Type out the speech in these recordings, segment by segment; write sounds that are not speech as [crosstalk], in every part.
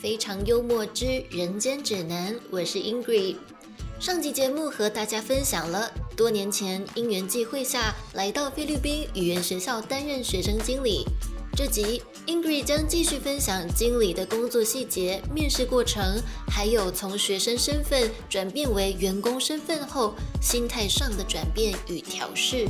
非常幽默之人间指南》，我是 Ingrid。上集节目和大家分享了多年前因缘际会下来到菲律宾语言学校担任学生经理。这集 Ingrid 将继续分享经理的工作细节、面试过程，还有从学生身份转变为员工身份后心态上的转变与调试。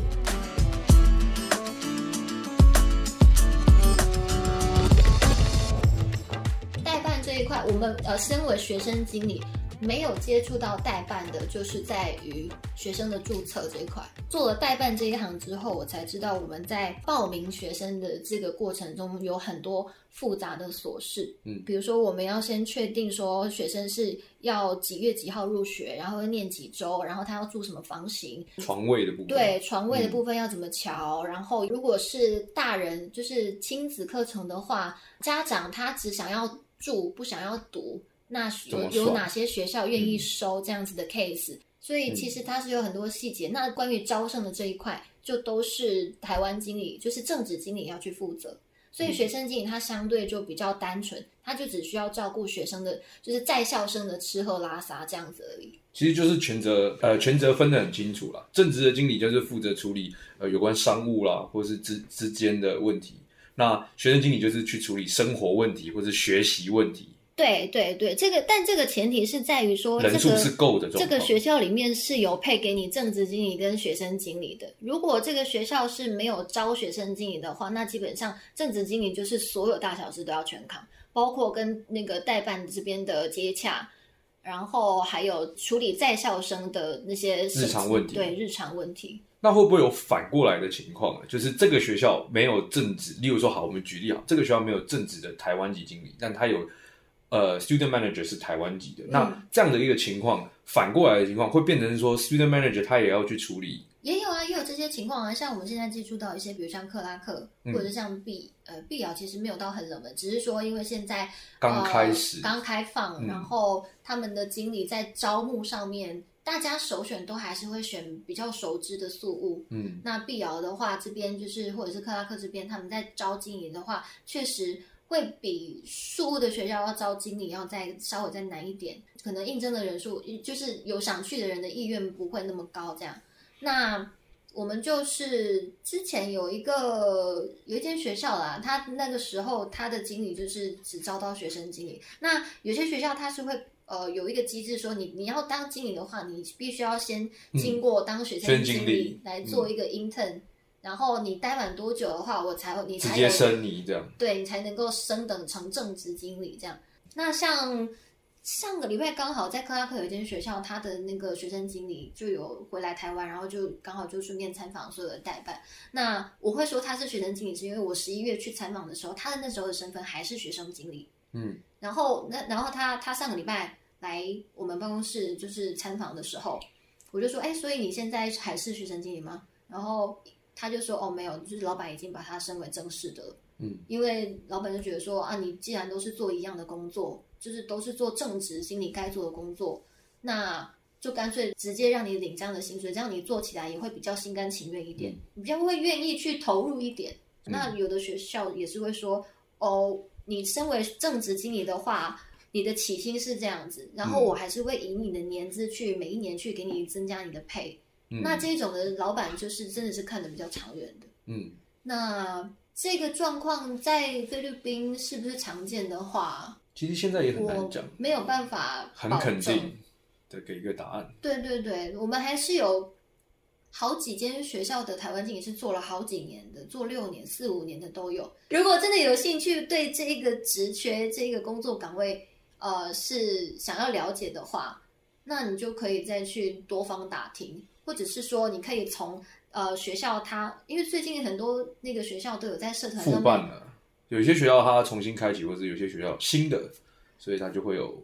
块，我们呃，身为学生经理，没有接触到代办的，就是在于学生的注册这一块。做了代办这一行之后，我才知道我们在报名学生的这个过程中有很多复杂的琐事。嗯比如说我们要先确定说学生是要几月几号入学，然后要念几周，然后他要住什么房型，床位的部分，对床位的部分要怎么调，然后如果是大人就是亲子课程的话，家长他只想要住不想要读，那有有哪些学校愿意收这样子的 case？、所以其实它是有很多细节。那关于招生的这一块，就都是台湾经理，就是正职经理要去负责。所以学生经理他相对就比较单纯，他就只需要照顾学生的，就是在校生的吃喝拉撒这样子而已。其实就是权责呃权责分得很清楚啦。正职的经理就是负责处理呃有关商务啦，或是之之间的问题。那学生经理就是去处理生活问题或是学习问题，对对对，这个但这个前提是在于说，这个人数是够的。这个学校里面是有配给你正职经理跟学生经理的。如果这个学校是没有招学生经理的话，那基本上正职经理就是所有大小事都要全扛，包括跟那个代办这边的接洽，然后还有处理在校生的那些日常问题对日常问题。那会不会有反过来的情况呢？就是这个学校没有正职，例如说好，我们举例啊，这个学校没有正职的台湾籍经理，但他有呃 student manager 是台湾籍的。那这样的一个情况，反过来的情况会变成说 student manager 他也要去处理也有啊，也有这些情况啊。像我们现在接触到一些，比如像克拉克，嗯或者像碧呃碧瑶，其实没有到很冷门，只是说因为现在刚开始呃、刚开放，嗯然后他们的经理在招募上面，大家首选都还是会选比较熟知的宿务。嗯那碧瑶的话，这边就是或者是克拉克这边，他们在招经理的话，确实会比宿务的学校要招经理要再稍微再难一点，可能应征的人数就是有想去的人的意愿不会那么高，这样。那我们就是之前有一个有一间学校啦，他那个时候他的经理就是只招到学生经理。那有些学校他是会呃有一个机制说你你要当经理的话，你必须要先经过当学学生生经理来做一个 intern，、然后你待满多久的话，我才你直接升你这样。对你才能够升等成正职经理这样。那像上个礼拜刚好在克拉克有一间学校，他的那个学生经理就有回来台湾，然后就刚好就顺便参访所有的代办。那我会说他是学生经理，是因为我十一月去参访的时候，他的那时候的身份还是学生经理。嗯，然后那然后他他上个礼拜来我们办公室就是参访的时候，我就说，哎，所以你现在还是学生经理吗？然后他就说，哦，没有，就是老板已经把他升为正式的了。嗯，因为老板就觉得说啊，你既然都是做一样的工作，就是都是做正职经理该做的工作，那就干脆直接让你领这样的薪水，这样你做起来也会比较心甘情愿一点，你比较会愿意去投入一点。那有的学校也是会说，哦，你身为正职经理的话，你的起薪是这样子，然后我还是会以你的年资去每一年去给你增加你的配。嗯那这种的老板就是真的是看的比较长远的。嗯，那这个状况在菲律宾是不是常见的话，其实现在也很我难讲，没有办法很肯定的给一个答案。对对对，我们还是有好几间学校的台湾经理是做了好几年的，做六年、四五年的都有。如果真的有兴趣对这一个职缺、这个工作岗位，呃，是想要了解的话，那你就可以再去多方打听，或者是说你可以从呃学校他，因为最近很多那个学校都有在社团复上办了，有些学校它重新开启，或者有些学校新的，所以它就会有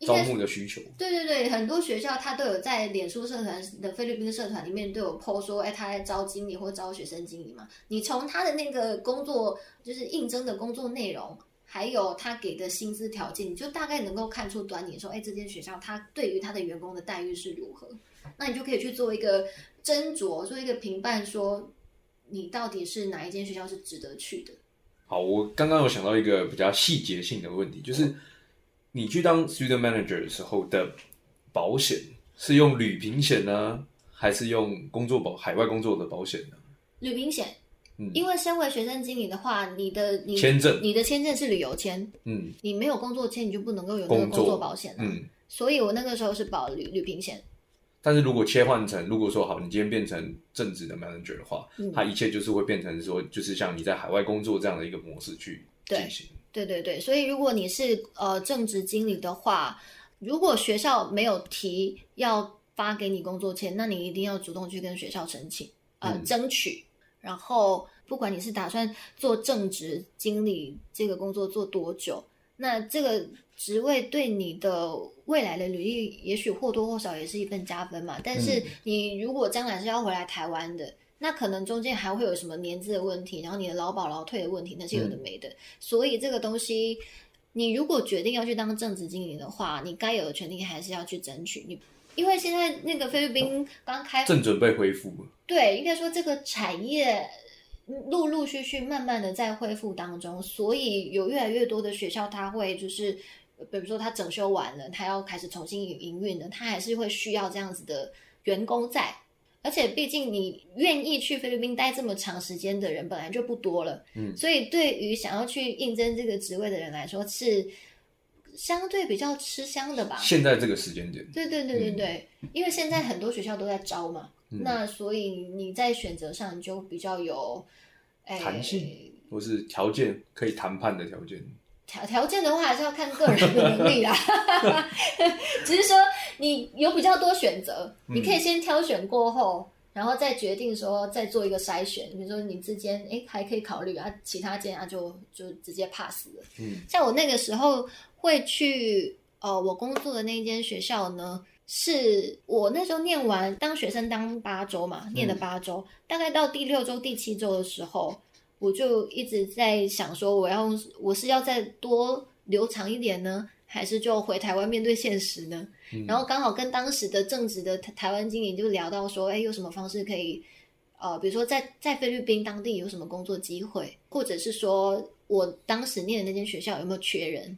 招募的需求。对对对，很多学校它都有在脸书社团的菲律宾社团里面都有 po 说，哎，他在招经理或招学生经理嘛。你从他的那个工作，就是应征的工作内容，还有他给的薪资条件，你就大概能够看出端倪，说，哎，这间学校他对于他的员工的待遇是如何。那你就可以去做一个斟酌，做一个评判，说你到底是哪一间学校是值得去的。好，我刚刚有想到一个比较细节性的问题，就是你去当 student manager 的时候的保险是用旅平险呢，还是用工作保海外工作的保险呢？旅平险，嗯因为身为学生经理的话，你的你签证你的签证是旅游签，嗯你没有工作签，你就不能够有那个工作保险了。嗯。所以我那个时候是保旅旅平险，但是如果切换成，如果说好，你今天变成正职的 manager 的话，嗯它一切就是会变成说，就是像你在海外工作这样的一个模式去对进行。对对对，所以如果你是呃正职经理的话，如果学校没有提要发给你工作签，那你一定要主动去跟学校申请，呃，嗯争取。然后，不管你是打算做正职经理这个工作做多久，那这个职位对你的未来的履历，也许或多或少也是一份加分嘛。但是嗯你如果将来是要回来台湾的，那可能中间还会有什么年资的问题，然后你的劳保劳退的问题，那些有的没的。所以这个东西，你如果决定要去当正职经理的话，你该有的权利还是要去争取。你因为现在那个菲律宾刚开正准备恢复了，对，应该说这个产业陆陆续续、慢慢的在恢复当中，所以有越来越多的学校，它会就是，呃比如说它整修完了，它要开始重新营营运了，它还是会需要这样子的员工在。而且，毕竟你愿意去菲律宾待这么长时间的人本来就不多了，嗯。所以对于想要去应征这个职位的人来说，是相对比较吃香的吧。现在这个时间点，对对对对对，因为现在很多学校都在招嘛，嗯。那所以你在选择上就比较有哎弹性或是条件可以谈判的条件。条条件的话，还是要看个人的能力啦。[laughs] 只是说你有比较多选择，嗯你可以先挑选过后，然后再决定说再做一个筛选。比如说你之间哎还可以考虑啊，其他间啊就就直接 pass 了。嗯像我那个时候会去呃我工作的那一间学校呢，是我那时候念完当学生当八周嘛，念了八周，大概到第六周、第七周的时候，我就一直在想说，我要我是要再多留长一点呢，还是就回台湾面对现实呢？嗯然后刚好跟当时的正职的台台湾经理就聊到说，哎，有什么方式可以，呃，比如说在在菲律宾当地有什么工作机会，或者是说我当时念的那间学校有没有缺人？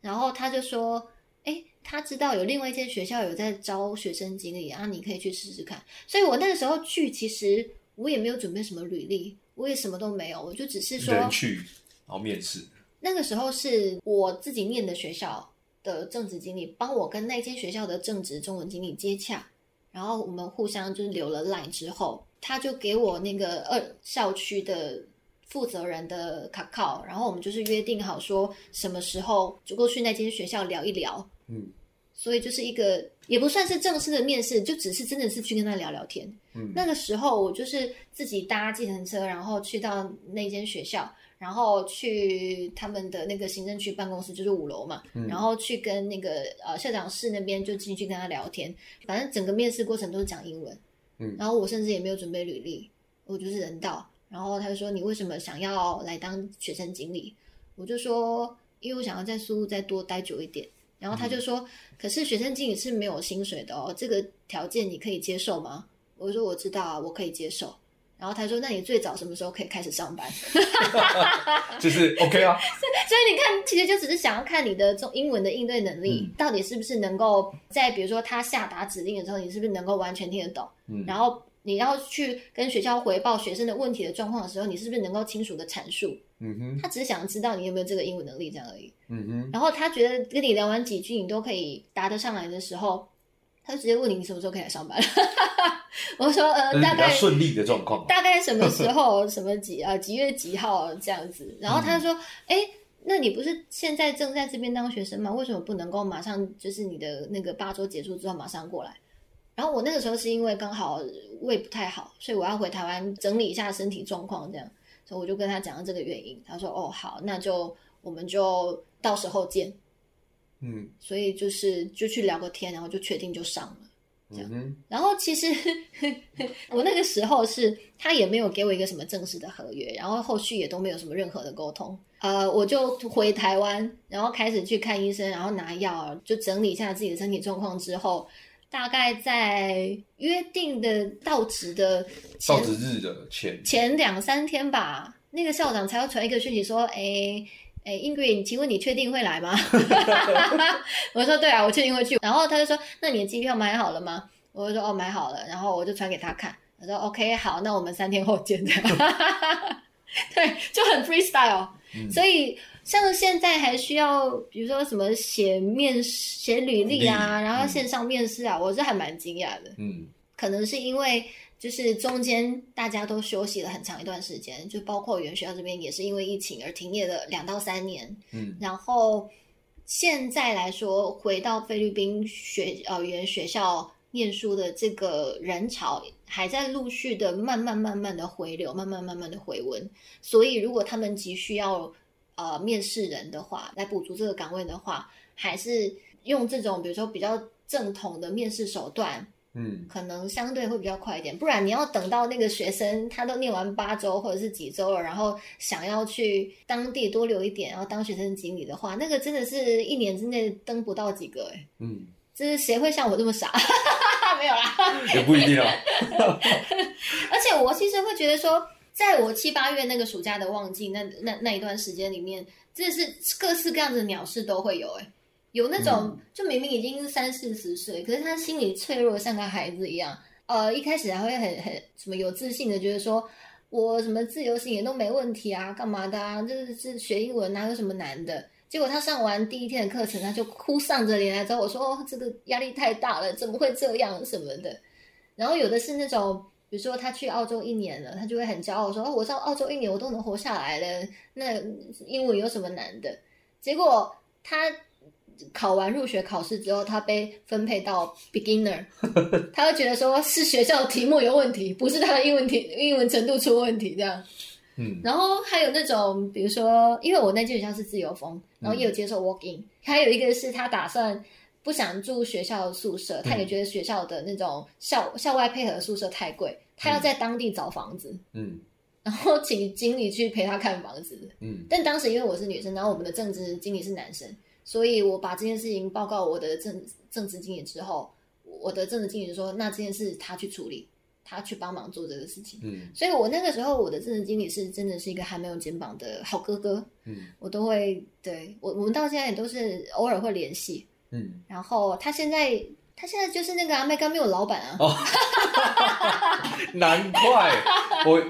然后他就说，哎，他知道有另外一间学校有在招学生经理啊，你可以去试试看。所以我那个时候去，其实我也没有准备什么履历，我也什么都没有，我就只是说人去，然后面试。那个时候是我自己念的学校的正职经理帮我跟那间学校的正职中文经理接洽，然后我们互相就是留了 line 之后，他就给我那个二校区的负责人的卡靠，然后我们就是约定好说什么时候就过去那间学校聊一聊，嗯，所以就是一个也不算是正式的面试，就只是真的是去跟他聊聊天。嗯。那个时候我就是自己搭计程车，然后去到那间学校，然后去他们的那个行政区办公室，就是五楼嘛，嗯。然后去跟那个呃校长室那边就进去跟他聊天，反正整个面试过程都是讲英文，嗯。然后我甚至也没有准备履历，我就是人到，然后他就说你为什么想要来当学生经理？我就说因为我想要在苏屋再多待久一点。然后他就说：“可是学生经理是没有薪水的哦，这个条件你可以接受吗？”我说：“我知道啊，我可以接受。”然后他说：“那你最早什么时候可以开始上班？” [laughs] 就是 OK 啊，[laughs] 所以你看，其实就只是想要看你的中英文的应对能力、嗯到底是不是能够在比如说他下达指令的时候，你是不是能够完全听得懂？嗯然后你要去跟学校回报学生的问题的状况的时候，你是不是能够清楚的阐述？嗯哼，他只是想知道你有没有这个英文能力这样而已。嗯哼，然后他觉得跟你聊完几句，你都可以答得上来的时候，他就直接问你你什么时候可以来上班。[laughs] 我说呃，大概顺利的状况。大概什么时候，什么几呃几月几号这样子。然后他就说，哎、那你不是现在正在这边当学生吗？为什么不能够马上就是你的那个八周结束之后马上过来？然后我那个时候是因为刚好胃不太好，所以我要回台湾整理一下身体状况，这样，所以我就跟他讲了这个原因。他说，哦，好，那就我们就到时候见。嗯所以就是就去聊个天，然后就确定就上了。嗯哼，然后其实 [laughs] 我那个时候是他也没有给我一个什么正式的合约，然后后续也都没有什么任何的沟通。呃，我就回台湾，然后开始去看医生，然后拿药，就整理一下自己的身体状况之后，大概在约定的到职的前到职日的前，前两三天吧，那个校长才要传一个讯息说，哎。哎，Ingrid，请问你确定会来吗？[laughs] 我说对啊，我确定会去。然后他就说，那你的机票买好了吗？我就说哦，买好了。然后我就传给他看，他说 OK，好，那我们三天后见。[laughs] 对，就很 freestyle。所以像现在还需要，比如说什么写面写履历啊，然后线上面试啊，我是还蛮惊讶的。嗯，可能是因为。就是中间大家都休息了很长一段时间，就包括原学校这边也是因为疫情而停业了两到三年。嗯，然后现在来说，回到菲律宾学呃语言学校念书的这个人潮还在陆续的慢慢慢慢的回流，慢慢慢慢的回温。所以如果他们急需要呃面试人的话，来补足这个岗位的话，还是用这种比如说比较正统的面试手段。嗯，可能相对会比较快一点，不然你要等到那个学生他都念完八周或者是几周了，然后想要去当地多留一点，然后当学生经理的话，那个真的是一年之内登不到几个哎。嗯，就是谁会像我这么傻？[laughs] 没有啦，也不一定啊。[laughs] 而且我其实会觉得说，在我七八月那个暑假的旺季，那那那一段时间里面，真的是各式各样的鸟事都会有哎。有那种，就明明已经是三四十岁，可是他心里脆弱，像个孩子一样。呃，一开始还会很很什么有自信的，觉得说我什么自由行也都没问题啊，干嘛的啊？就是是学英文哪有什么难的？结果他上完第一天的课程，他就哭丧着脸来找我说：“哦，这个压力太大了，怎么会这样什么的？”然后有的是那种，比如说他去澳洲一年了，他就会很骄傲说：“哦，我到澳洲一年我都能活下来了，那英文有什么难的？”结果他。考完入学考试之后，他被分配到 beginner，[laughs] 他会觉得说是学校的题目有问题，不是他的英文题英文程度出问题这样。嗯，然后还有那种，比如说，因为我那间学校是自由风，然后也有接受 walk in，还有一个是他打算不想住学校的宿舍，他也觉得学校的那种校校外配合的宿舍太贵，他要在当地找房子。嗯，[laughs] 然后请经理去陪他看房子。嗯，但当时因为我是女生，然后我们的政治经理是男生。所以我把这件事情报告我的政政治经理之后，我的政治经理就说：“那这件事他去处理，他去帮忙做这个事情。”嗯，所以我那个时候我的政治经理是真的是一个还没有肩膀的好哥哥。嗯，我都会对我我们到现在也都是偶尔会联系。嗯，然后他现在他现在就是那个阿麦刚没有老板啊。哦，[laughs] 难怪我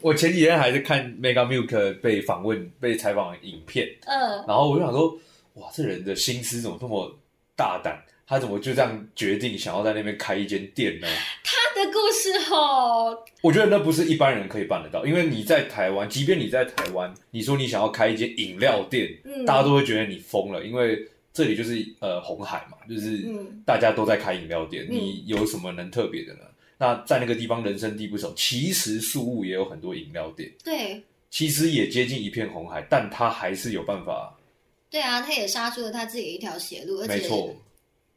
我前几天还是看 Mega Milk 被访问被采访的影片。嗯，然后我就想说。哇，这人的心思怎么这么大胆？他怎么就这样决定想要在那边开一间店呢？他的故事哦，我觉得那不是一般人可以办得到。因为你在台湾，即便你在台湾，你说你想要开一间饮料店，大家都会觉得你疯了。因为这里就是呃红海嘛，就是大家都在开饮料店，你有什么能特别的呢？那在那个地方人生地不熟，其实宿务也有很多饮料店，对，其实也接近一片红海，但他还是有办法。对啊，他也杀出了他自己一条血路，而且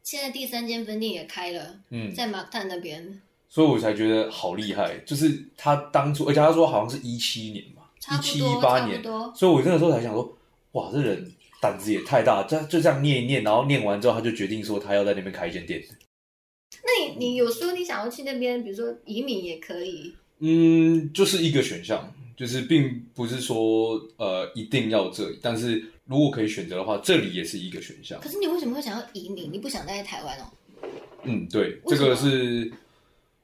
现在第三间分店也开了，嗯，在马探那边，所以我才觉得好厉害。就是他当初，而且他说好像是一七年嘛，一七一八年，所以我那个时候才想说，哇，这人胆子也太大，就就这样念一念，然后念完之后，他就决定说他要在那边开一间店。那你你有说你想要去那边，比如说移民也可以，嗯，就是一个选项。就是并不是说呃一定要这里，但是如果可以选择的话，这里也是一个选项。可是你为什么会想要移民？你不想待在台湾哦？嗯，对，这个是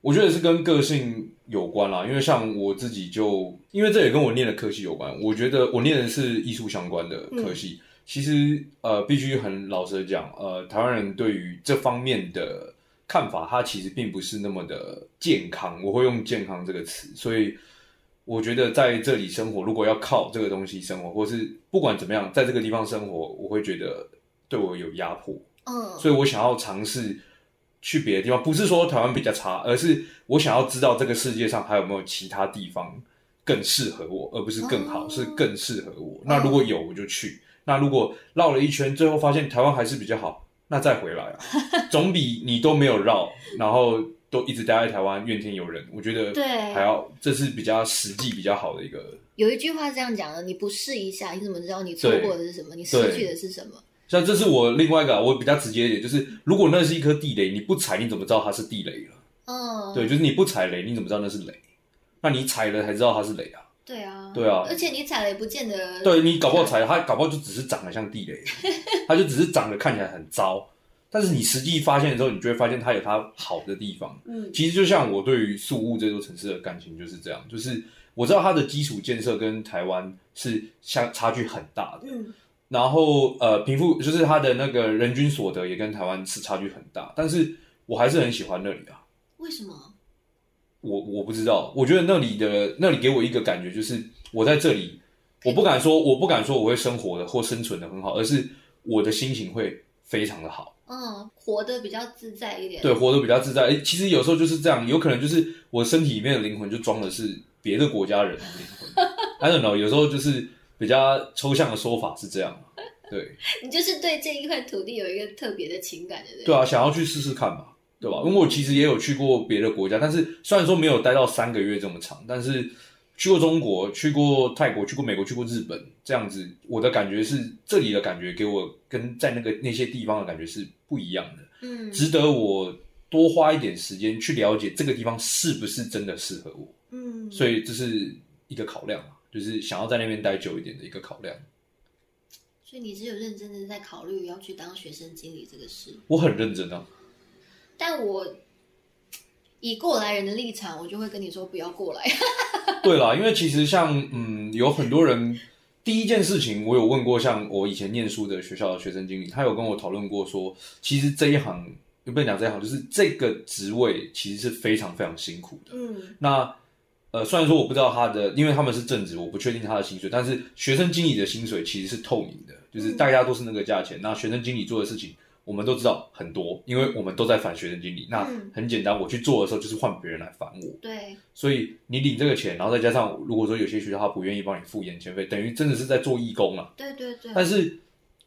我觉得是跟个性有关啦。因为像我自己就，因为这也跟我念的科系有关。我觉得我念的是艺术相关的科系，其实呃必须很老实的讲，呃台湾人对于这方面的看法，它其实并不是那么的健康。我会用健康这个词，所以。我觉得在这里生活，如果要靠这个东西生活，或是不管怎么样，在这个地方生活，我会觉得对我有压迫。嗯，所以我想要尝试去别的地方，不是说台湾比较差，而是我想要知道这个世界上还有没有其他地方更适合我，而不是更好，是更适合我。那如果有，我就去；那如果绕了一圈，最后发现台湾还是比较好，那再回来啊，[laughs] 总比你都没有绕，然后。都一直待在台湾，怨天尤人，我觉得对还要这是比较实际、比较好的一个。有一句话是这样讲的：你不试一下，你怎么知道你错过的是什么？你失去的是什么？像这是我另外一个，我比较直接一点，就是如果那是一颗地雷，你不踩，你怎么知道它是地雷了？嗯，对，就是你不踩雷，你怎么知道那是雷？那你踩了才知道它是雷啊。对啊，对啊而且你踩了也不见得对你搞不好踩，它搞不好就只是长得像地雷，[laughs] 它就只是长得看起来很糟。但是你实际发现的时候，你就会发现它有它好的地方。嗯其实就像我对于宿务这座城市的感情就是这样，就是我知道它的基础建设跟台湾是相差距很大的，嗯然后呃，贫富就是它的那个人均所得也跟台湾是差距很大，但是我还是很喜欢那里啊。为什么？我我不知道，我觉得那里的那里给我一个感觉，就是我在这里，我不敢说我不敢说我会生活的或生存的很好，而是我的心情会非常的好，嗯，活得比较自在一点。对，活得比较自在。诶其实有时候就是这样，有可能就是我身体里面的灵魂就装的是别的国家人的灵魂，I don't know，有时候就是比较抽象的说法是这样，对 [laughs] 你就是对这一块土地有一个特别的情感的人。对啊，想要去试试看嘛，对吧？因为我其实也有去过别的国家，但是虽然说没有待到三个月这么长，但是去过中国、去过泰国、去过美国、去过日本，这样子，我的感觉是这里的感觉给我跟在那个那些地方的感觉是不一样的，嗯值得我多花一点时间去了解这个地方是不是真的适合我，嗯，所以这是一个考量嘛，就是想要在那边待久一点的一个考量。所以你只有认真的在考虑要去当学生经理这个事。我很认真啊，但我以过来人的立场，我就会跟你说不要过来。[laughs] 对啦，因为其实像嗯，有很多人第一件事情，我有问过，像我以前念书的学校的学生经理，他有跟我讨论过说，其实这一行，不能讲这一行，就是这个职位其实是非常非常辛苦的。嗯那呃，虽然说我不知道他的，因为他们是正职，我不确定他的薪水，但是学生经理的薪水其实是透明的，就是大家都是那个价钱。那学生经理做的事情，我们都知道很多，因为我们都在烦学生经理。那嗯很简单，我去做的时候就是换别人来烦我。对，所以你领这个钱，然后再加上如果说有些学校他不愿意帮你付眼前费，等于真的是在做义工了。对对对。但是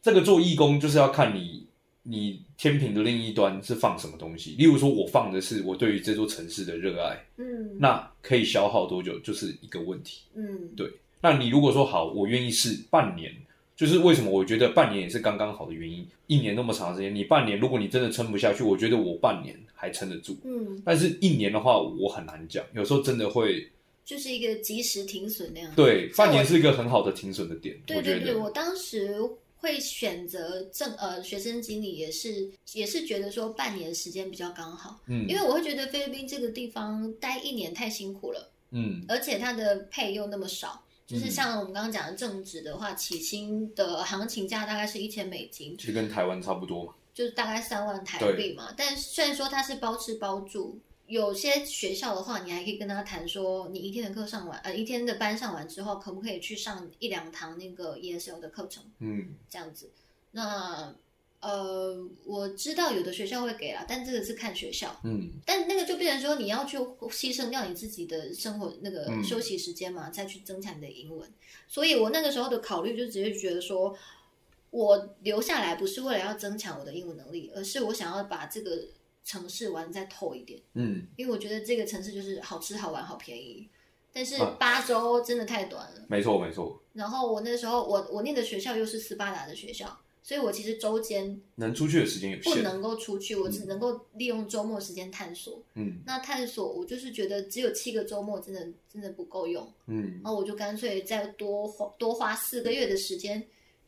这个做义工就是要看你你天平的另一端是放什么东西。例如说，我放的是我对于这座城市的热爱，嗯那可以消耗多久就是一个问题。嗯对那你如果说好，我愿意试半年，就是为什么我觉得半年也是刚刚好的原因。一年那么长的时间，你半年如果你真的撑不下去，我觉得我半年还撑得住。嗯，但是一年的话，我很难讲，有时候真的会就是一个及时停损那样。对，半年是一个很好的停损的点，对对对。我当时会选择正呃学生经理，也是也是觉得说半年时间比较刚好，嗯因为我会觉得菲律宾这个地方待一年太辛苦了，嗯而且它的配又那么少。就是嗯像我们刚刚讲的正职的话，起薪的行情价大概是一千美金，其实跟台湾差不多嘛。就是大概三万台币嘛。但虽然说它是包吃包住，有些学校的话，你还可以跟他谈说，你一天的课上完，呃，一天的班上完之后，可不可以去上一两堂那个 ESL 的课程，嗯这样子。那呃，我知道有的学校会给啦，但这个是看学校。嗯但那个就变成说，你要去牺牲掉你自己的生活那个嗯休息时间嘛，再去增强你的英文。所以我那个时候的考虑就直接觉得说，我留下来不是为了要增强我的英文能力，而是我想要把这个城市玩再透一点，嗯，因为我觉得这个城市就是好吃好玩好便宜。但是啊八周真的太短了。没错没错，然后我那时候我我念的学校又是斯巴达的学校，所以我其实周间能出去的时间有限。不能够出去，我只能够利用周末时间探索。嗯那探索，我就是觉得只有七个周末，真的真的不够用，嗯然后我就干脆再多花多花四个月的时间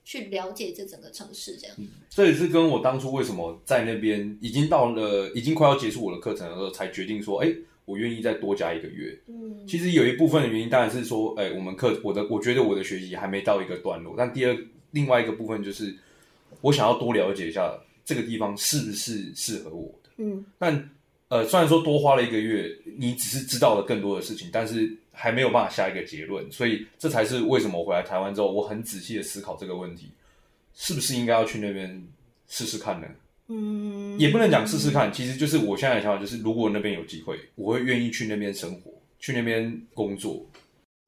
去了解这整个城市，这样。这也是跟我当初为什么在那边已经到了已经快要结束我的课程的时候，才决定说，哎，我愿意再多加一个月。嗯其实有一部分的原因当然是说，哎，我们课我的我觉得我的学习还没到一个段落，但第二另外一个部分就是我想要多了解一下这个地方是不是适合我的。嗯但呃，虽然说多花了一个月，你只是知道了更多的事情，但是还没有办法下一个结论，所以这才是为什么我回来台湾之后，我很仔细的思考这个问题，是不是应该要去那边试试看呢？嗯，也不能讲试试看，其实就是我现在的想法就是，如果那边有机会，我会愿意去那边生活，去那边工作。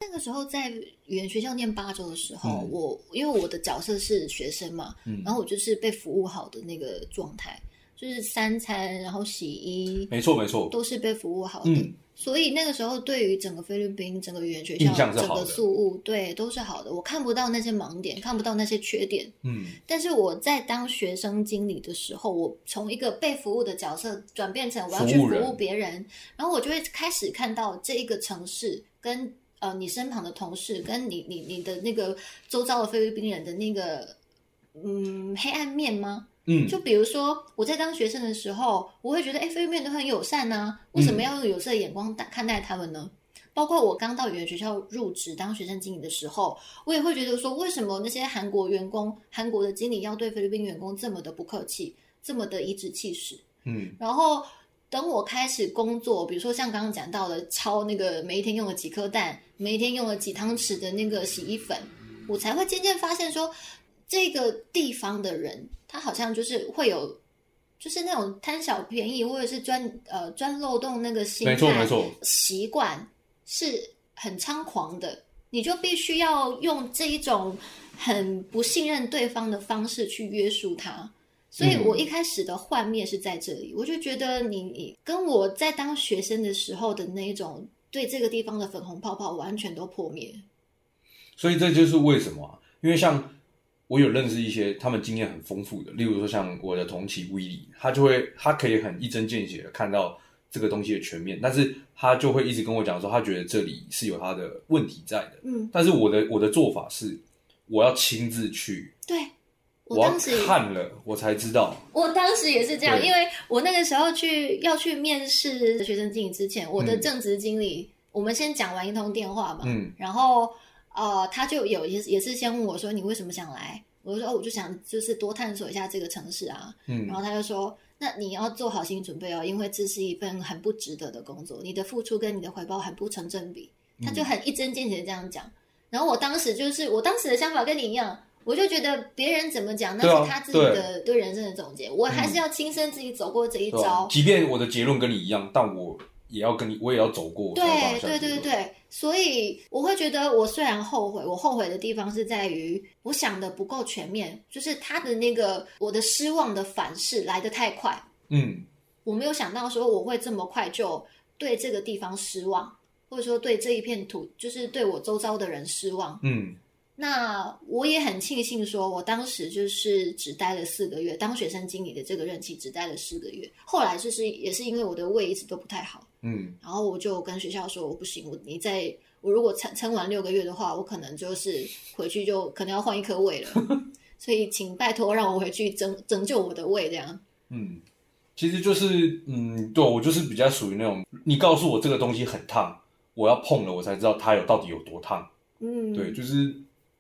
那个时候在语言学校念八周的时候，嗯我因为我的角色是学生嘛，嗯然后我就是被服务好的那个状态，就是三餐，然后洗衣没错，没错，都是被服务好的。嗯所以那个时候，对于整个菲律宾、整个语言学校整个宿务，对都是好的。我看不到那些盲点，看不到那些缺点。嗯但是我在当学生经理的时候，我从一个被服务的角色转变成我要去服务别人，然后我就会开始看到这一个城市跟呃你身旁的同事跟你你你的那个周遭的菲律宾人的那个嗯黑暗面吗？嗯，就比如说我在当学生的时候，我会觉得哎菲律宾人都很友善呐、为什么要用有色的眼光看看待他们呢？包括我刚到语言学校入职当学生经理的时候，我也会觉得说，为什么那些韩国员工、韩国的经理要对菲律宾员工这么的不客气，这么的颐指气使？嗯然后等我开始工作，比如说像刚刚讲到的抄那个每一天用了几颗蛋，每一天用了几汤匙的那个洗衣粉，我才会渐渐发现说，这个地方的人他好像就是会有。就是那种贪小便宜或者是钻呃钻漏洞那个心态，没错没错，习惯是很猖狂的，你就必须要用这一种很不信任对方的方式去约束他。所以嗯我一开始的幻灭是在这里，我就觉得你你跟我在当学生的时候的那一种对这个地方的粉红泡泡完全都破灭。所以这就是为什么啊、因为像我有认识一些他们经验很丰富的，例如说像我的同期威利，他就会他可以很一针见血的看到这个东西的全面，但是他就会一直跟我讲说，他觉得这里是有他的问题在的。嗯，但是我的我的做法是，我要亲自去，对我当时看了我才知道。我当时也是这样，因为我那个时候去要去面试学生经理之前，我的嗯正职经理，我们先讲完一通电话嘛，嗯然后呃，他就有也是也是先问我说你为什么想来？我就说、哦、我就想就是多探索一下这个城市啊，嗯然后他就说那你要做好心理准备哦，因为这是一份很不值得的工作，你的付出跟你的回报很不成正比。他嗯就很一针见血的这样讲，然后我当时就是我当时的想法跟你一样。我就觉得别人怎么讲，那是他自己的对人生的总结，我还是要亲身自己走过这一对吧招。即便我的结论跟你一样，但我也要跟你，我也要走过。对对对对，所以我会觉得，我虽然后悔，我后悔的地方是在于我想的不够全面，就是他的那个我的失望的反噬来的太快，嗯我没有想到说我会这么快就对这个地方失望，或者说对这一片土，就是对我周遭的人失望。嗯那我也很庆幸，说我当时就是只待了四个月，当学生经理的这个任期只待了四个月。后来就是也是因为我的胃一直都不太好，嗯，然后我就跟学校说我不行，我你再我如果撑撑完六个月的话，我可能就是回去就可能要换一颗胃了。[laughs] 所以请拜托让我回去拯拯救我的胃，这样。嗯，其实就是，嗯，对我就是比较属于那种，你告诉我这个东西很烫，我要碰了我才知道它有到底有多烫。嗯，对，就是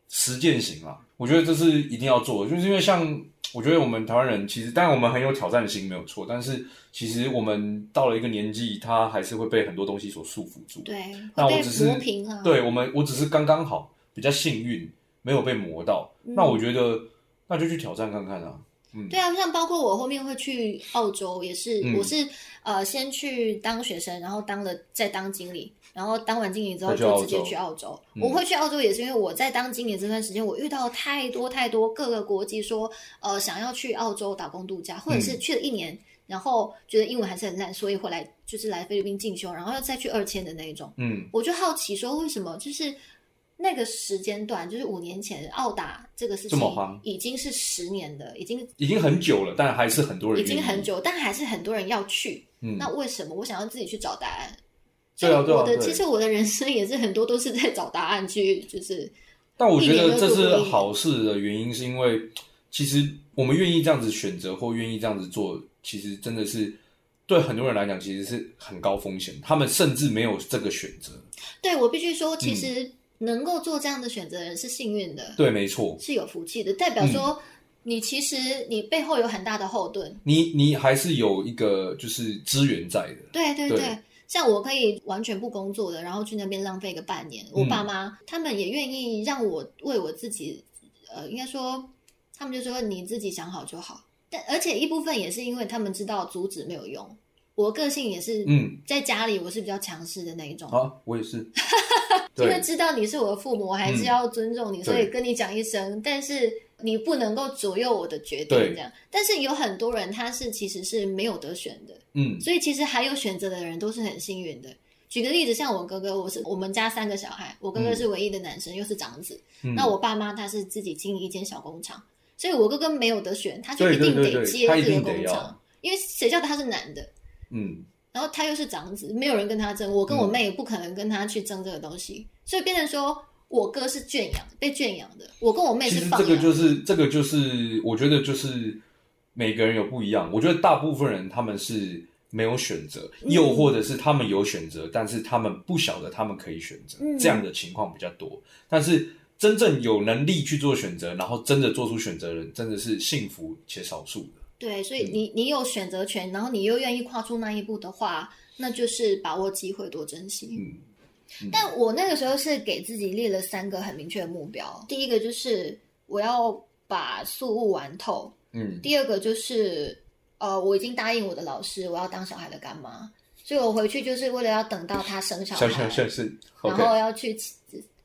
实践型啊。我觉得这是一定要做的，就是因为像我觉得我们台湾人其实，当然我们很有挑战心没有错，但是其实我们到了一个年纪，他还是会被很多东西所束缚住。对，那我只是。对我们，我只是刚刚好比较幸运，没有被磨到。嗯那我觉得那就去挑战看看啊。对啊，像包括我后面会去澳洲，也是、嗯我是呃先去当学生，然后当了再当经理，然后当完经理之后就直接去澳洲。嗯我会去澳洲也是因为我在当经理这段时间，我遇到太多太多各个国际说呃想要去澳洲打工度假，或者是去了一年。然后觉得英文还是很烂，所以回来就是来菲律宾进修，然后又再去二签的那一种。嗯我就好奇说，为什么就是那个时间段，就是五年前奥达这个事情这么夯，已经是十年的，已经已经很久了，但还是很多人已经很久，但还是很多人要去。嗯，那为什么？我想要自己去找答案。对啊对啊我的其实我的人生也是很多都是在找答案去，就是但我觉得这是好事的原因，是因为其实我们愿意这样子选择或愿意这样子做，其实真的是对很多人来讲，其实是很高风险。他们甚至没有这个选择。对我必须说，嗯其实能够做这样的选择的人是幸运的，对，没错，是有福气的，代表说你其实你背后有很大的后盾。你你还是有一个就是资源在的。对对对对，像我可以完全不工作的，然后去那边浪费个半年。我嗯爸妈他们也愿意让我为我自己，呃，应该说他们就说你自己想好就好。但而且一部分也是因为他们知道阻止没有用，我个性也是，嗯，在家里我是比较强势的那一种。啊，我也是。[laughs] 因为，知道你是我的父母，我还是嗯要尊重你，所以跟你讲一声。但是你不能够左右我的决定，这样。但是有很多人他是其实是没有得选的，嗯所以其实还有选择的人都是很幸运的。举个例子，像我哥哥，我是我们家三个小孩，我哥哥是唯一的男生，又是长子。嗯，那我爸妈他是自己经营一间小工厂，所以我哥哥没有得选，他就一定得接这个工厂，因为谁叫他是男的。嗯然后他又是长子，没有人跟他争，我跟我妹也不可能跟他去争这个东西，所以变成说我哥是圈养，被圈养的，我跟我妹其是放这个就是这个就是，我觉得就是每个人有不一样。我觉得大部分人他们是没有选择，嗯又或者是他们有选择，但是他们不晓得他们可以选择，嗯这样的情况比较多。但是真正有能力去做选择，然后真的做出选择的人，真的是幸福且少数的。对，所以你你有选择权，然后你又愿意跨出那一步的话，那就是把握机会，多珍惜。嗯但我那个时候是给自己列了三个很明确的目标，第一个就是我要把宿务玩透，嗯第二个就是呃，我已经答应我的老师，我要当小孩的干妈，所以我回去就是为了要等到他生小像孩，然后要去。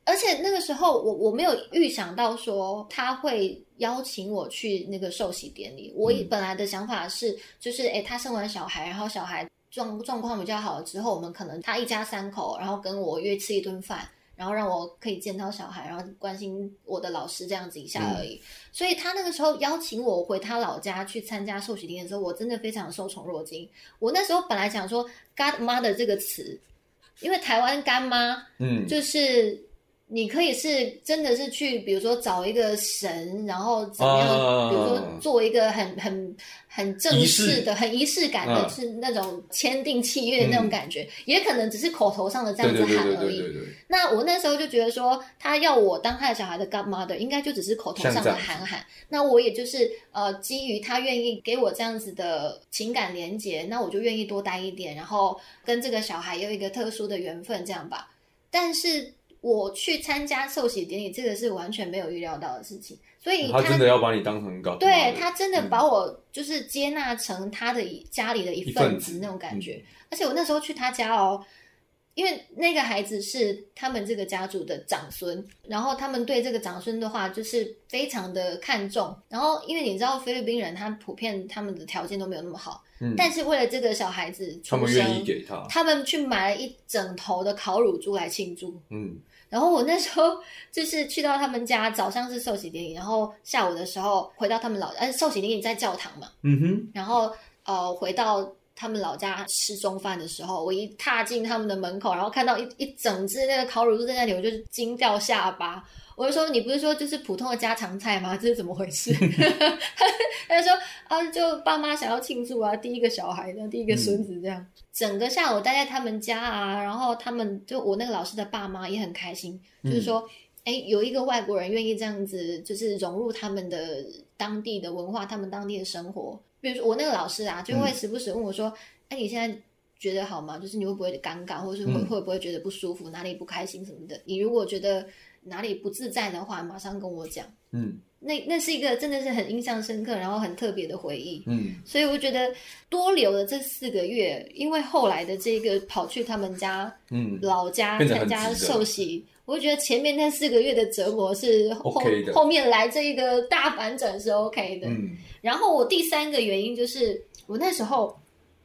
而且那个时候我我没有预想到说他会邀请我去那个受洗典礼。我嗯本来的想法是，就是诶，他生完小孩，然后小孩状状况比较好了之后，我们可能他一家三口，然后跟我约吃一顿饭，然后让我可以见到小孩，然后关心我的老师这样子一下而已。所以他那个时候邀请我回他老家去参加受洗典礼的时候，我真的非常受宠若惊。我那时候本来想说 “godmother” 这个词，因为台湾干妈。嗯就是你可以是真的是去，比如说找一个神，然后怎么样，啊比如说做一个很很很正式式的、很仪式感的，嗯是那种签订契约那种感觉，也可能只是口头上的这样子喊而已。那我那时候就觉得说，他要我当他的小孩的 godmother，应该就只是口头上的喊喊。那我也就是呃，基于他愿意给我这样子的情感连接，那我就愿意多待一点，然后跟这个小孩有一个特殊的缘分，这样吧。但是我去参加受洗典礼，这个是完全没有预料到的事情，所以他真的要把你当成搞，对他真的把我就是接纳成他的家里的一一份份子子那种感觉。而且我那时候去他家哦，因为那个孩子是他们这个家族的长孙，然后他们对这个长孙的话就是非常的看重。然后因为你知道菲律宾人他普遍他们的条件都没有那么好，嗯但是为了这个小孩子出生，他们愿意给他，他们去买了一整头的烤乳猪来庆祝。嗯然后我那时候就是去到他们家，早上是寿喜典礼，然后下午的时候回到他们老，家，寿喜典礼在教堂嘛，嗯哼，然后呃回到他们老家吃中饭的时候，我一踏进他们的门口，然后看到一一整只那个烤乳猪在那里，我就惊掉下巴。我就说你不是说就是普通的家常菜吗？[laughs] 这是怎么回事？[laughs] 他就说啊，就爸妈想要庆祝啊，第一个小孩的第一个孙子这样。整个下午待在他们家啊，然后他们就我那个老师的爸妈也很开心，就是说，哎、有一个外国人愿意这样子，就是融入他们的当地的文化，他们当地的生活。比如说我那个老师啊，就会时不时问我说：“哎、你现在觉得好吗？就是你会不会尴尬，或者是会、嗯会不会觉得不舒服，哪里不开心什么的？你如果觉得哪里不自在的话，马上跟我讲。嗯那那是一个真的是很印象深刻，然后很特别的回忆。嗯所以我觉得多留了这四个月，因为后来的这个跑去他们家嗯，老家参加值得受洗，我觉得前面那四个月的折磨是后 OK 的后面来这一个大反转是 OK 的。嗯然后我第三个原因就是我那时候，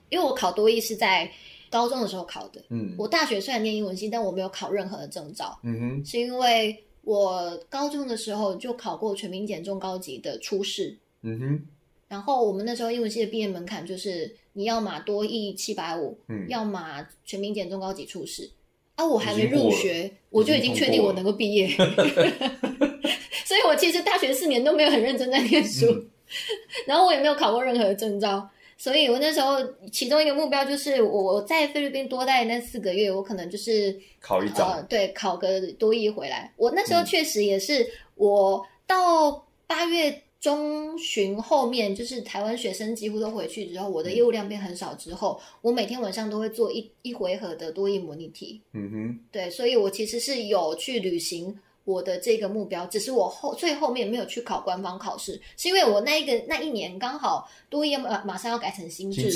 因为我考多艺是在高中的时候考的，嗯。我大学虽然念英文系，但我没有考任何的证照，嗯哼，是因为我高中的时候就考过全民检中高级的初试。嗯哼，然后我们那时候英文系的毕业门槛就是你要嘛多译七百五，嗯。要码全民检中高级初试。啊，我还没入学，我就已经确定我能够毕业，[laughs] 所以我其实大学四年都没有很认真在念书，嗯。[laughs] 然后我也没有考过任何的证照。所以我那时候其中一个目标就是我在菲律宾多待那四个月，我可能就是呃考一张，对，考个多一回来。我那时嗯候确实也是，我到八月中旬后面，就是台湾学生几乎都回去之后，我的业务量变很少之后，我每天晚上都会做一一回合的多义模拟题。嗯哼，对，所以我其实是有去旅行我的这个目标，只是我后最后面没有去考官方考试，是因为我那一个那一年刚好多一马马上要改成新制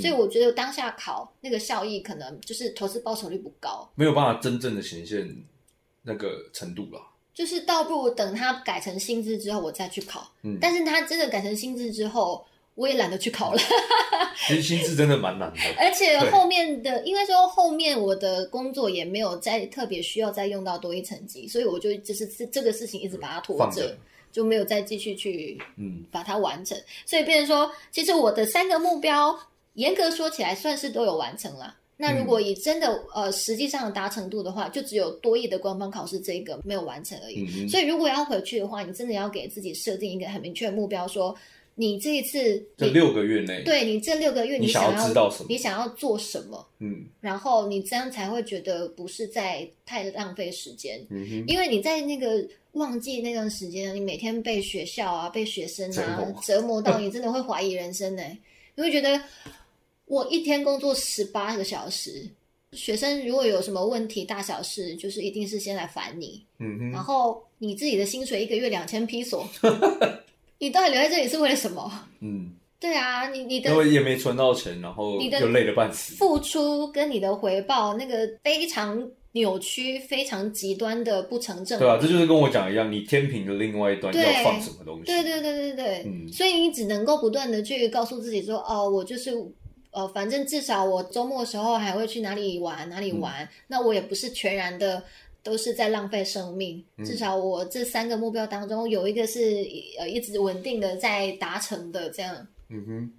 所以我觉得当下考那个效益可能就是投资报酬率不高。没有办法真正的显现那个程度吧。就是倒不如等它改成新制之后我再去考。嗯但是它真的改成新制之后，我也懒得去考了。[laughs] 其实心智真的蛮难的。[laughs] 而且对后面的，应该说后面我的工作也没有再特别需要再用到多一层级，所以我就就是这这个事情一直把它拖着，就没有再继续去嗯把它完成。所以变成说，其实我的三个目标严格说起来算是都有完成了。那如果以真的呃实际上的达成度的话，就只有多益的官方考试这一个没有完成而已。嗯所以如果要回去的话，你真的要给自己设定一个很明确的目标，说你这一次你这六个月内，对你这六个月你想想要知道什么你想要做什么，嗯然后你这样才会觉得不是在太浪费时间。因为你在那个旺季那段时间，你每天被学校啊、被学生折啊磨折磨到，你真的会怀疑人生呢、你会觉得我一天工作十八个小时，学生如果有什么问题、大小事，就是一定是先来烦你，嗯哼，然后你自己的薪水一个月两千披索，[laughs] 你到底留在这里是为了什么？嗯，[laughs] 对啊，你你的因为也没存到钱，然后你的又累得半死。付出跟你的回报那个非常扭曲、非常极端的不成正比。对啊，这就是跟我讲一样，你天平的另外一端要放什么东西？对对对对对，嗯所以你只能够不断的去告诉自己说，哦，我就是呃，反正至少我周末的时候还会去哪里玩哪里玩，嗯那我也不是全然的都是在浪费生命，嗯至少我这三个目标当中有一个是呃一直稳定的在达成的这样。嗯哼，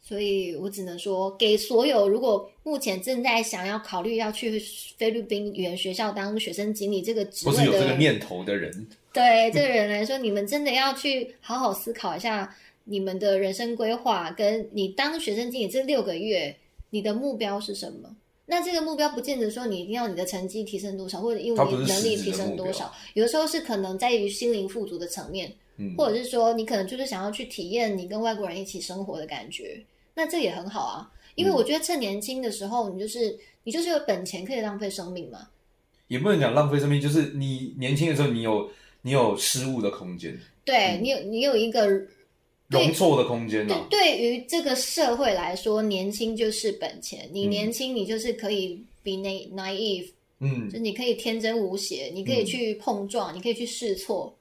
所以我只能说，给所有如果目前正在想要考虑要去菲律宾语言学校当学生经理这个职不是有位的这个念头的人，[laughs] 对这个人来说，你们真的要去好好思考一下你们的人生规划，跟你当学生经理这六个月，你的目标是什么？那这个目标不见得说你一定要你的成绩提升多少，或者英它不是文能力提升多少，有的时候是可能在于心灵富足的层面，嗯，或者是说你可能就是想要去体验你跟外国人一起生活的感觉，那这也很好啊。因为我觉得趁年轻的时候，你就是你就是有本钱可以浪费生命嘛。也不能讲浪费生命，就是你年轻的时候，你有你有失误的空间，对你有你有一个对容错的空间对啊。，对于这个社会来说，年轻就是本钱。你嗯年轻，你就是可以 be na- naive，、嗯就，是你可以天真无邪，你可以去碰撞，你可以去试错。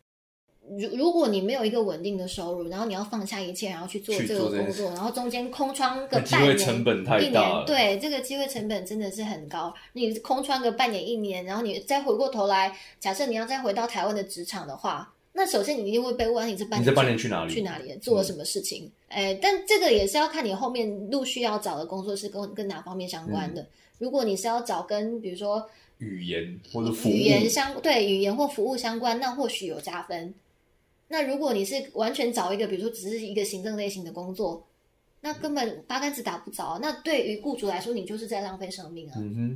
如如果你没有一个稳定的收入，然后你要放下一切，然后去做这个工作，然后中间空窗个那机会半年、成本太一。年，对这个机会成本真的是很高。你空窗个半年、一年，然后你再回过头来，假设你要再回到台湾的职场的话，那首先你一定会被问你这半年你这半年去哪里？去哪里做了什么事情？哎、但这个也是要看你后面陆续要找的工作是跟跟哪方面相关的。嗯如果你是要找跟比如说语言或者服务语言相对语言或服务相关，那或许有加分。那如果你是完全找一个，比如说只是一个行政类型的工作，那根本八竿子打不着。那对于雇主来说，你就是在浪费生命啊。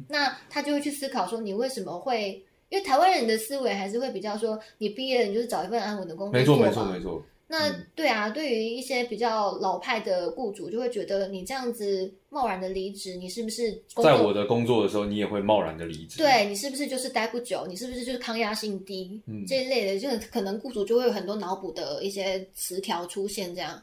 那他就会去思考说，你为什么会？因为台湾人的思维还是会比较说，你毕业了你就是找一份安稳的工作没错没错没错。那嗯对啊，对于一些比较老派的雇主，就会觉得你这样子贸然的离职，你是不是在我的工作的时候，你也会贸然的离职。，对你是不是就是待不久？你是不是就是抗压性低？嗯这一类的，就是可能雇主就会有很多脑补的一些词条出现这样。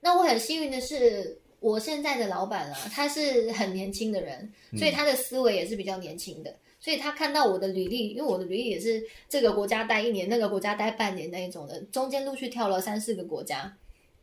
那我很幸运的是，我现在的老板啊，他是很年轻的人，嗯所以他的思维也是比较年轻的。所以他看到我的履历，因为我的履历也是这个国家待一年，那个国家待半年那一种的，中间陆续跳了三四个国家，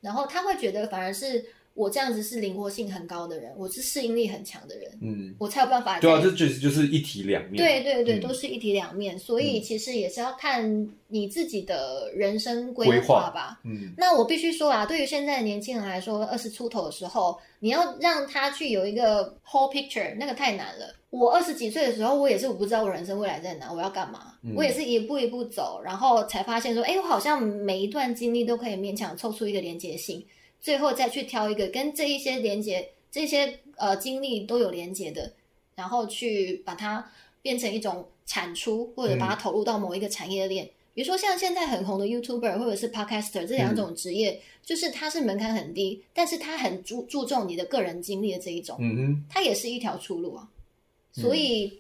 然后他会觉得反而是我这样子是灵活性很高的人，我是适应力很强的人，嗯，我才有办法对啊，这就是就是一体两面。对对对，嗯都是一体两面，所以其实也是要看你自己的人生规规划划吧。嗯那我必须说啊，对于现在的年轻人来说，二十出头的时候，你要让他去有一个 whole picture，那个太难了。我二十几岁的时候，我也是我不知道我人生未来在哪，我要干嘛，嗯我也是一步一步走，然后才发现说，哎，我好像每一段经历都可以勉强凑出一个连接性，最后再去挑一个跟这一些连接、这些呃经历都有连接的，然后去把它变成一种产出，或者把它投入到某一个产业链。比如说像现在很红的 YouTuber 或者是 Podcaster 这两种职业，就是它是门槛很低，但是它很注注重你的个人经历的这一种，嗯哼，它也是一条出路啊。所以，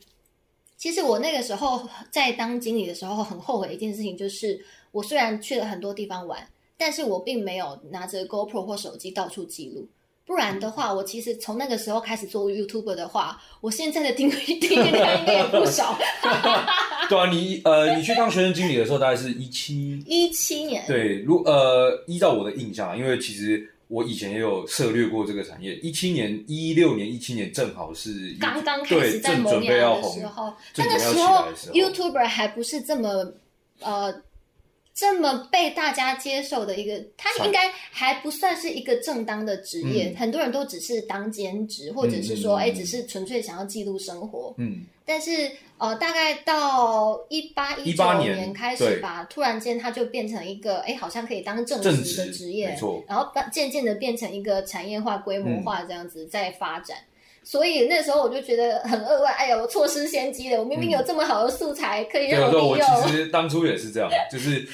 其实我那个时候在当经理的时候，很后悔的一件事情就是，我虽然去了很多地方玩，但是我并没有拿着 GoPro 或手机到处记录。不然的话，我其实从那个时候开始做 YouTuber 的话，我现在的订阅订阅量应该也不少。[laughs] [laughs] 对啊，你呃，你去当学生经理的时候，大概是一七一七年，对，如呃，依照我的印象啊，因为其实我以前也有涉略过这个产业，一七年、一六年、一七年正好是刚刚开始在萌芽准备要红的时，候，那个时候 YouTuber 还不是这么呃这么被大家接受的一个，他应该还不算是一个正当的职业，很多人都只是当兼职，或者是说，哎，只是纯粹想要记录生活。嗯，但是呃，大概到一八一九年开始吧，突然间他就变成一个，哎，好像可以当正职的职业。然后渐渐的变成一个产业化、规模化这样子在发展。所以那时候我就觉得很扼腕，哎呀，我错失先机了！我明明有这么好的素材可以让我利用。我其实当初也是这样，就是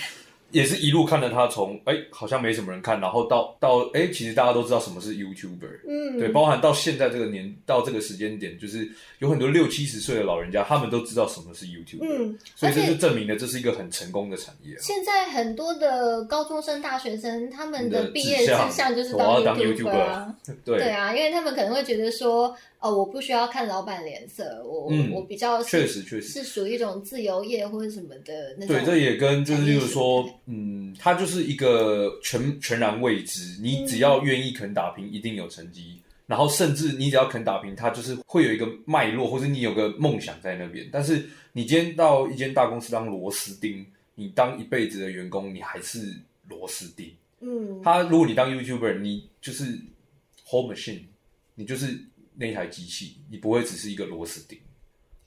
也是一路看着他从哎好像没什么人看，然后到到哎其实大家都知道什么是 YouTuber，嗯，对，包含到现在这个年到这个时间点，就是有很多六七十岁的老人家，他们都知道什么是 YouTuber，嗯，所以这就证明了这是一个很成功的产业。现在很多的高中生、大学生，他们的毕业志向就是当 YouTuber 啊，[laughs] 对。对啊，因为他们可能会觉得说。哦，我不需要看老板脸色，我我比较确实确实是属于一种自由业或者什么的那种。对，这也跟就是例如说，嗯，它就是一个全全然未知，你只要愿意肯打拼，一定有成绩。然后甚至你只要肯打拼，它就是会有一个脉络，或者你有个梦想在那边。但是你今天到一间大公司当螺丝钉，你当一辈子的员工，你还是螺丝钉。嗯，他如果你当 YouTuber，你就是 Home Machine，你就是。那台机器，你不会只是一个螺丝钉，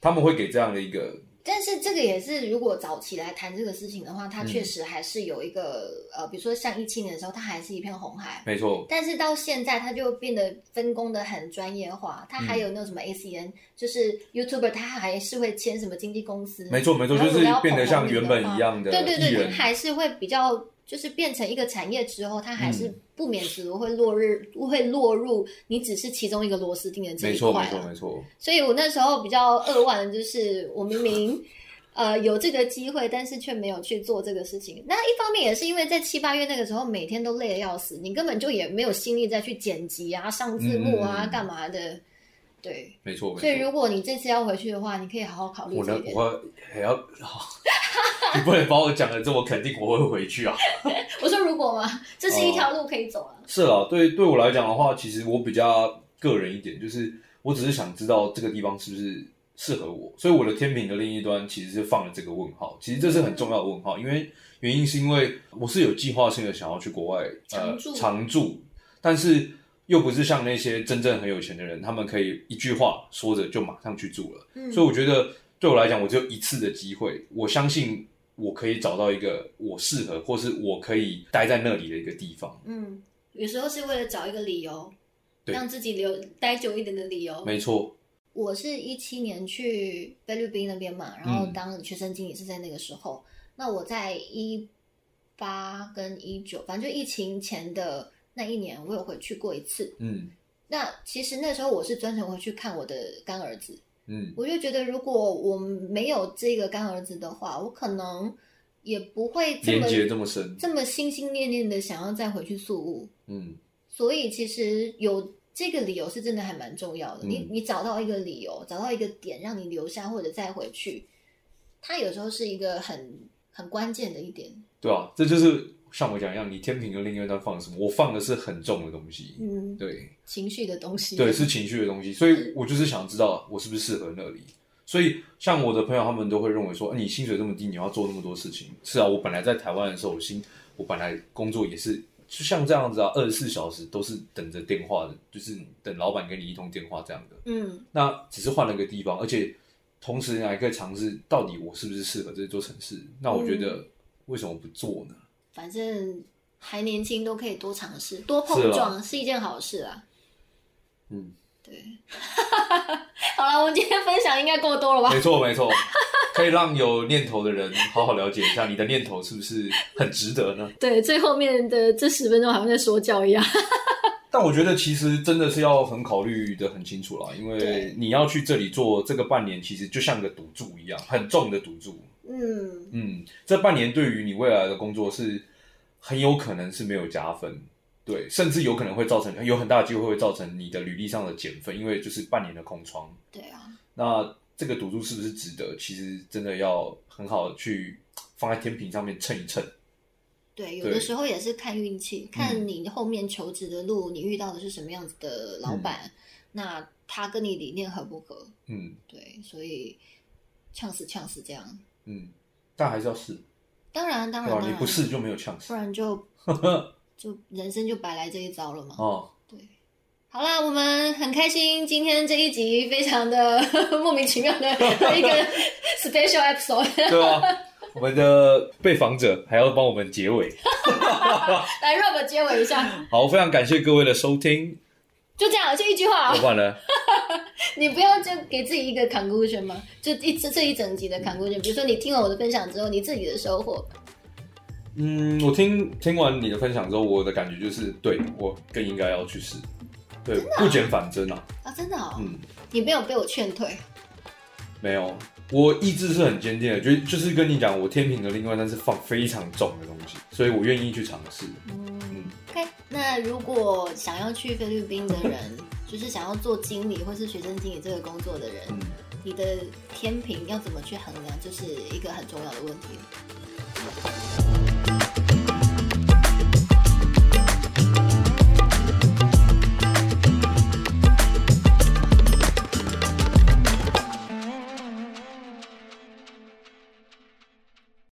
他们会给这样的一个。但是这个也是，如果早期来谈这个事情的话，它确实还是有一个呃，比如说像一七年的时候，它还是一片红海，没错。但是到现在，它就变得分工的很专业化，它还有那种什么 ACN，就是 YouTuber，它还是会签什么经纪公司，没错没错，就是变得像原本一样的，对对对，它还是会比较。就是变成一个产业之后，它还是不免俗会落日会落入你只是其中一个螺丝钉的这一块没错，没错，没错。所以我那时候比较扼腕的就是，我明明呃有这个机会，但是却没有去做这个事情。那一方面也是因为在七八月那个时候，每天都累得要死，你根本就也没有心力再去剪辑啊、上字幕啊、干嘛的。对，没错。所以如果你这次要回去的话，你可以好好考虑。我呢，我还要。[laughs] 你不能把我讲的这么肯定，我会回去啊！[laughs] 我说如果吗？这是一条路可以走啊。是啊，对对我来讲的话，其实我比较个人一点，就是我只是想知道这个地方是不是适合我，所以我的天平的另一端其实是放了这个问号。其实这是很重要的问号，因为原因是因为我是有计划性的想要去国外呃常住，但是又不是像那些真正很有钱的人，他们可以一句话说着就马上去住了。嗯，所以我觉得对我来讲，我只有一次的机会，我相信。我可以找到一个我适合，或是我可以待在那里的一个地方。嗯，有时候是为了找一个理由，让自己留待久一点的理由。没错，我是一七年去菲律宾那边嘛，然后当学生经理是在那个时候。那我在一八跟一九，反正就疫情前的那一年，我有回去过一次。嗯，那其实那时候我是专程回去看我的干儿子。嗯，我就觉得如果我没有这个干儿子的话，我可能也不会连接这么深，这么心心念念的想要再回去宿务。嗯，所以其实有这个理由是真的还蛮重要的。你你找到一个理由，找到一个点让你留下或者再回去，它有时候是一个很很关键的一点。对啊，这就是。像我讲一样，你天平的另一端放什么？我放的是很重的东西，嗯，对，情绪的东西，对，是情绪的东西，所以我就是想知道我是不是适合那里。所以像我的朋友，他们都会认为说，你薪水这么低，你要做那么多事情。是啊，我本来在台湾的时候，我薪我本来工作也是就像这样子啊，二十四小时都是等着电话的，就是等老板给你一通电话这样的。嗯，那只是换了个地方，而且同时还可以尝试到底我是不是适合这座城市。那我觉得为什么不做呢？反正还年轻，都可以多尝试、多碰撞，是一件好事啊。嗯，对。好了，我们今天分享应该够多了吧？没错，没错，可以让有念头的人好好了解一下，你的念头是不是很值得呢？对，最后面的这十分钟好像在说教一样。[laughs] 但我觉得其实真的是要很考虑的很清楚了，因为你要去这里做这个半年，其实就像个赌注一样，很重的赌注。嗯嗯，这半年对于你未来的工作是很有可能是没有加分，对，甚至有可能会造成有很大的机会会造成你的履历上的减分，因为就是半年的空窗。对啊，那这个赌注是不是值得？其实真的要很好的去放在天平上面称一称。对，有的时候也是看运气，看你后面求职的路，你遇到的是什么样子的老板，那他跟你理念合不合？嗯，对，所以呛死呛死这样。嗯，但还是要试。当然当然，对吧？你不试就没有呛死，不然就 [laughs] 就人生就白来这一遭了嘛。哦。对，好啦，我们很开心，今天这一集非常的 [laughs] 莫名其妙的一个 [laughs] special episode，对啊，我们的被访者还要帮我们结尾，来 Rob 结尾一下。好，非常感谢各位的收听，就这样，就一句话。老板呢？[laughs] 你不要就给自己一个 conclusion 吗？就一这这一整集的 conclusion，比如说你听了我的分享之后，你自己的收获。嗯，我听听完你的分享之后，我的感觉就是，对我更应该要去试，对，不减反增啊。啊，真的哦。嗯，你没有被我劝退。没有，我意志是很坚定的，就就是跟你讲，我天平的另外一端是放非常重的东西，所以我愿意去尝试。那如果想要去菲律宾的人，[laughs] 就是想要做经理或是学生经理这个工作的人，你的天平要怎么去衡量，就是一个很重要的问题。